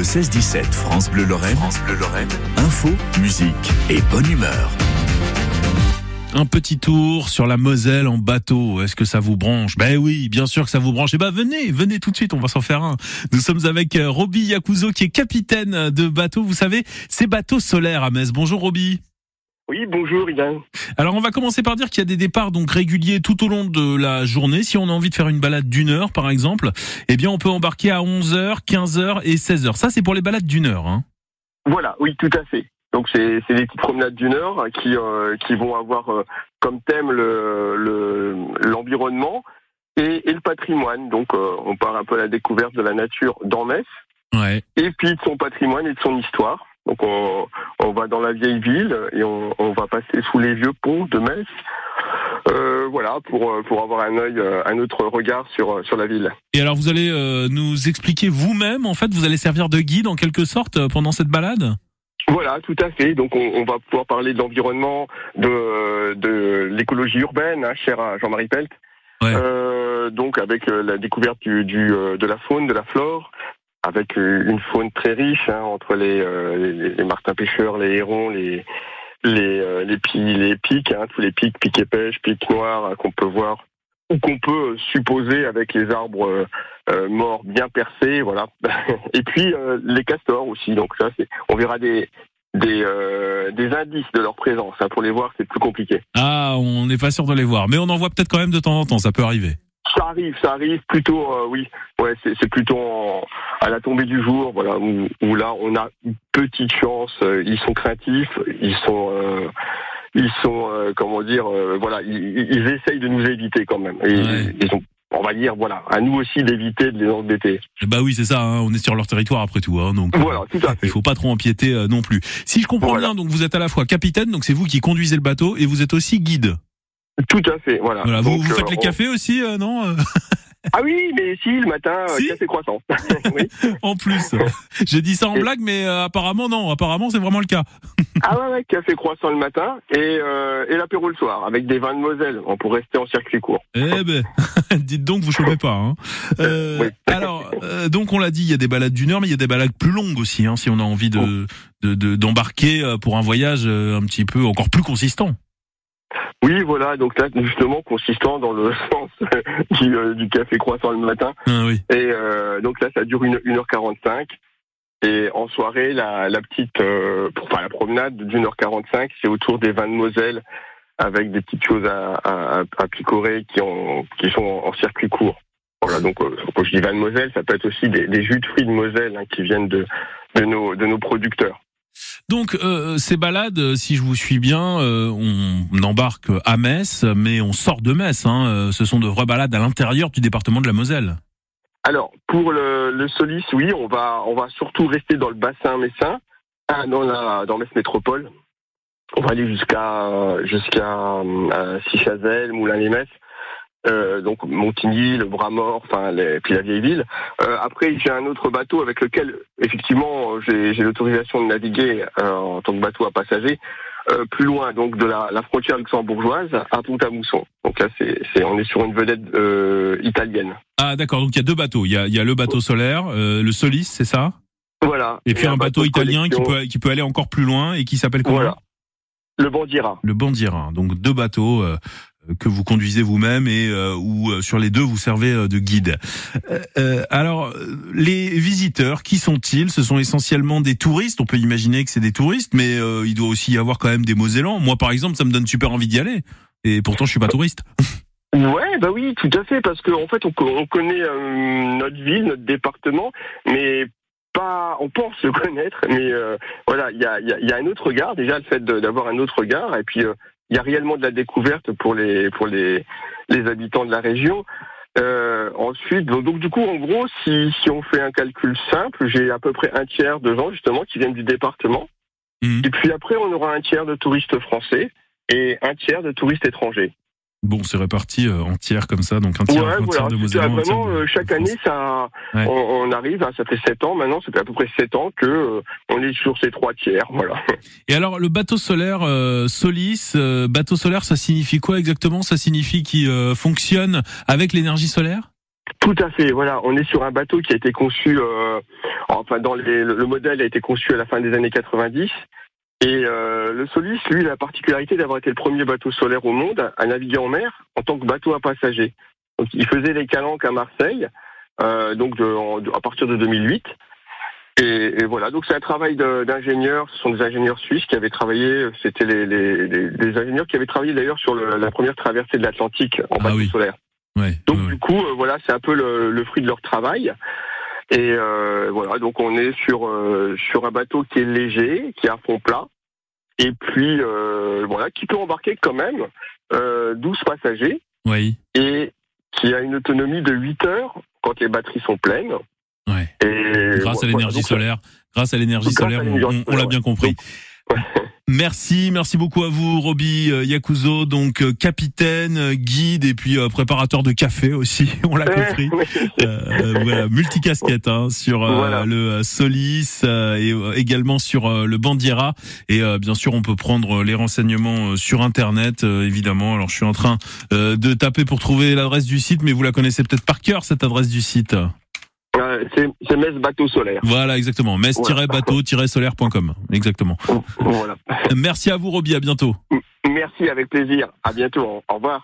Le 16-17 France Bleu Lorraine. France Bleu Lorraine. Info, musique et bonne humeur. Un petit tour sur la Moselle en bateau. Est-ce que ça vous branche? Ben oui, bien sûr que ça vous branche. Eh ben venez, venez tout de suite, on va s'en faire un. Nous sommes avec euh, Roby Yakuzo qui est capitaine de bateau. Vous savez, c'est bateau solaire à Metz. Bonjour Roby. Oui, bonjour Yann. Alors on va commencer par dire qu'il y a des départs donc réguliers tout au long de la journée. Si on a envie de faire une balade d'une heure par exemple, eh bien on peut embarquer à 11h, 15h et 16h. Ça c'est pour les balades d'une heure. Hein. Voilà, oui, tout à fait. Donc c'est des petites promenades d'une heure qui euh, qui vont avoir euh, comme thème le l'environnement et, et, le patrimoine. Donc euh, on part un peu à la découverte de la nature dans Metz. Ouais. Et puis de son patrimoine et de son histoire. Donc on, on va dans la vieille ville et on, on va passer sous les vieux ponts de Metz. Euh, voilà, pour, pour avoir un œil, un autre regard sur, sur la ville. Et alors vous allez euh, nous expliquer vous-même, en fait, vous allez servir de guide en quelque sorte euh, pendant cette balade? Voilà, tout à fait. Donc on, on va pouvoir parler de l'environnement, de, de l'écologie urbaine, hein, cher à Jean-Marie Pelt. Ouais. Euh, donc avec la découverte du, du, de la faune, de la flore, avec une faune très riche hein, entre les, les, les, martins pêcheurs, les hérons, les les les, pi, les pics, hein, tous les pics, pics et pêche, pics noirs qu'on peut voir ou qu'on peut supposer avec les arbres euh, morts bien percés, voilà. et puis euh, les castors aussi. Donc ça, on verra des euh, des indices de leur présence. Hein. Pour les voir, c'est plus compliqué. Ah, on n'est pas sûr de les voir, mais on en voit peut-être quand même de temps en temps. Ça peut arriver. Ça arrive, ça arrive plutôt, euh, oui, ouais, c'est plutôt en, à la tombée du jour, voilà, où, où, là on a une petite chance. Euh, ils sont craintifs, ils sont, euh, ils sont, comment dire, voilà, ils, ils, essayent de nous éviter quand même. Et Ouais. ils ont, on va dire, voilà, à nous aussi d'éviter de les embêter. Bah oui, c'est ça. hein, on est sur leur territoire après tout. Hein, donc. Voilà, tout à fait. Il faut pas trop empiéter euh, non plus. Si je comprends Voilà. bien, donc vous êtes à la fois capitaine, donc c'est vous qui conduisez le bateau, et vous êtes aussi guide. Tout à fait, voilà. Voilà. Vous, Donc, vous faites euh, les on- cafés aussi, euh, non euh, Ah oui, mais si, le matin, Si café croissant. oui. En plus, j'ai dit ça en blague, mais euh, apparemment non. Apparemment, c'est vraiment le cas. Ah ouais, ouais, café croissant le matin et, euh, et l'apéro le soir, avec des vins de Moselle, on pour rester en circuit court. Eh ben, dites donc, vous chopez pas. Hein. Euh, Oui. Alors, donc on l'a dit, il y a des balades d'une heure, mais il y a des balades plus longues aussi, hein, si on a envie de de- de- d'embarquer pour un voyage un petit peu encore plus consistant. Oui, voilà, donc là, justement, consistant dans le sens du, euh, du café croissant le matin. Ah oui. Et euh, donc là, ça dure une, 1h45. Et en soirée, la, la petite, euh, pour- enfin la promenade d'une heure 45, c'est autour des vins de Moselle, avec des petites choses à, à, à picorer qui, ont, qui sont en, en circuit court. Voilà, donc euh, quand je dis vins de Moselle, ça peut être aussi des, des jus de fruits de Moselle hein, qui viennent de, de, nos, de nos producteurs. Donc euh, ces balades, euh, si je vous suis bien, euh, on embarque à Metz, mais on sort de Metz. Hein, ce sont de vraies balades à l'intérieur du département de la Moselle. Alors, pour le, Solis, oui, on va, on va surtout rester dans le bassin messin, dans la, dans Metz Métropole. On va aller jusqu'à, jusqu'à Sichazel, Moulin-les-Metz, euh, donc Montigny, le Bras-Mort, enfin, les, puis la vieille ville. Euh, après, j'ai un autre bateau avec lequel, effectivement, j'ai, l'autorisation de naviguer euh, en tant que bateau à passagers. plus loin, donc de la, la frontière luxembourgeoise à Pont-à-Mousson. Donc là, c'est, on est sur une vedette italienne. Ah d'accord, donc il y a deux bateaux. Il y a, il y a le bateau solaire, le Solis, c'est ça? Voilà. Et puis un, bateau, italien qui peut, qui peut aller encore plus loin et qui s'appelle comment? Voilà. Le Bandiera. Le Bandiera. Donc deux bateaux que vous conduisez vous-même et euh, où euh, sur les deux vous servez euh, de guide. Euh, euh, alors euh, les visiteurs, qui sont-ils? Ce sont essentiellement des touristes. On peut imaginer que c'est des touristes, mais euh, il doit aussi y avoir quand même des Mosellans. Moi par exemple, ça me donne super envie d'y aller. Et pourtant je suis pas touriste. Ouais, bah oui, tout à fait, parce qu'en en fait, on, on connaît euh, notre ville, notre département, mais pas, on pense le connaître, mais euh, voilà, il y a, y, a, y a un autre regard, déjà le fait d'avoir un autre regard, et puis euh, il y a réellement de la découverte pour les pour les les habitants de la région. Euh, ensuite, donc, donc, du coup, en gros, si si on fait un calcul simple, j'ai à peu près un tiers de gens justement qui viennent du département, Mhm. et puis après, on aura un tiers de touristes français et un tiers de touristes étrangers. Bon, c'est réparti euh, en tiers comme ça, donc un tiers, Ouais, un tiers de Mosellans, un tiers vraiment, de- euh, chaque année, ça, Ouais. on, on arrive, hein, ça fait sept ans maintenant, ça fait à peu près sept ans que euh, on est sur ces trois tiers, voilà. Et alors, le bateau solaire euh, Solis, euh, bateau solaire, ça signifie quoi exactement? Ça signifie qu'il euh, fonctionne avec l'énergie solaire? Tout à fait. Voilà, on est sur un bateau qui a été conçu, euh, enfin dans les, le modèle a été conçu à la fin des années 90. Et euh, le Solis, lui, a la particularité d'avoir été le premier bateau solaire au monde à naviguer en mer en tant que bateau à passagers. Donc, il faisait les calanques à Marseille, euh, donc de, à partir de 2008. Et, et voilà, donc c'est un travail d'ingénieurs. Ce sont des ingénieurs suisses qui avaient travaillé. C'était les, les, les, ingénieurs qui avaient travaillé d'ailleurs sur le, la première traversée de l'Atlantique en ah bateau solaire. Ouais, donc du coup, euh, voilà, c'est un peu le, le, fruit de leur travail. Et euh, voilà, donc on est sur euh, sur un bateau qui est léger, qui est à fond plat, et puis euh, voilà, qui peut embarquer quand même 12 passagers. Oui. Et qui a une autonomie de 8 heures quand les batteries sont pleines. Ouais. Et grâce à l'énergie solaire, grâce à l'énergie solaire, on, l'a bien compris. Merci, merci beaucoup à vous, Roby euh, Yakuzo, donc euh, capitaine, euh, guide et puis préparateur de café aussi, on l'a compris. voilà, multicasquette hein, sur le Solis et également sur le Bandiera. Et bien sûr, on peut prendre les renseignements sur Internet, évidemment. Alors, je suis en train de taper pour trouver l'adresse du site, mais vous la connaissez peut-être par cœur cette adresse du site. C'est Metz Bateau Solaire. Voilà, exactement. Metz-bateau-solaire.com. Exactement. Voilà. Merci à vous, Roby. À bientôt. Merci, avec plaisir. À bientôt. Au revoir.